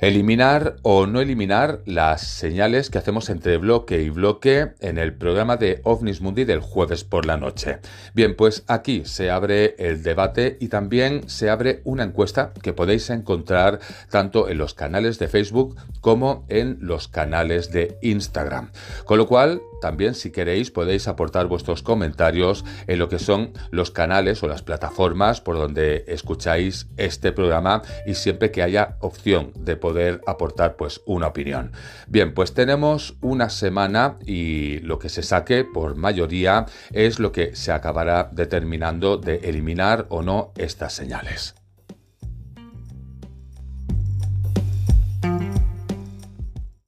Eliminar o no eliminar las señales que hacemos entre bloque y bloque en el programa de OVNIS Mundi del jueves por la noche. Bien, pues aquí se abre el debate y también se abre una encuesta que podéis encontrar tanto en los canales de Facebook como en los canales de Instagram. Con lo cual, también si queréis podéis aportar vuestros comentarios en lo que son los canales o las plataformas por donde escucháis este programa y siempre que haya opción de poder aportar pues una opinión. Bien, pues tenemos una semana y lo que se saque por mayoría es lo que se acabará determinando de eliminar o no estas señales.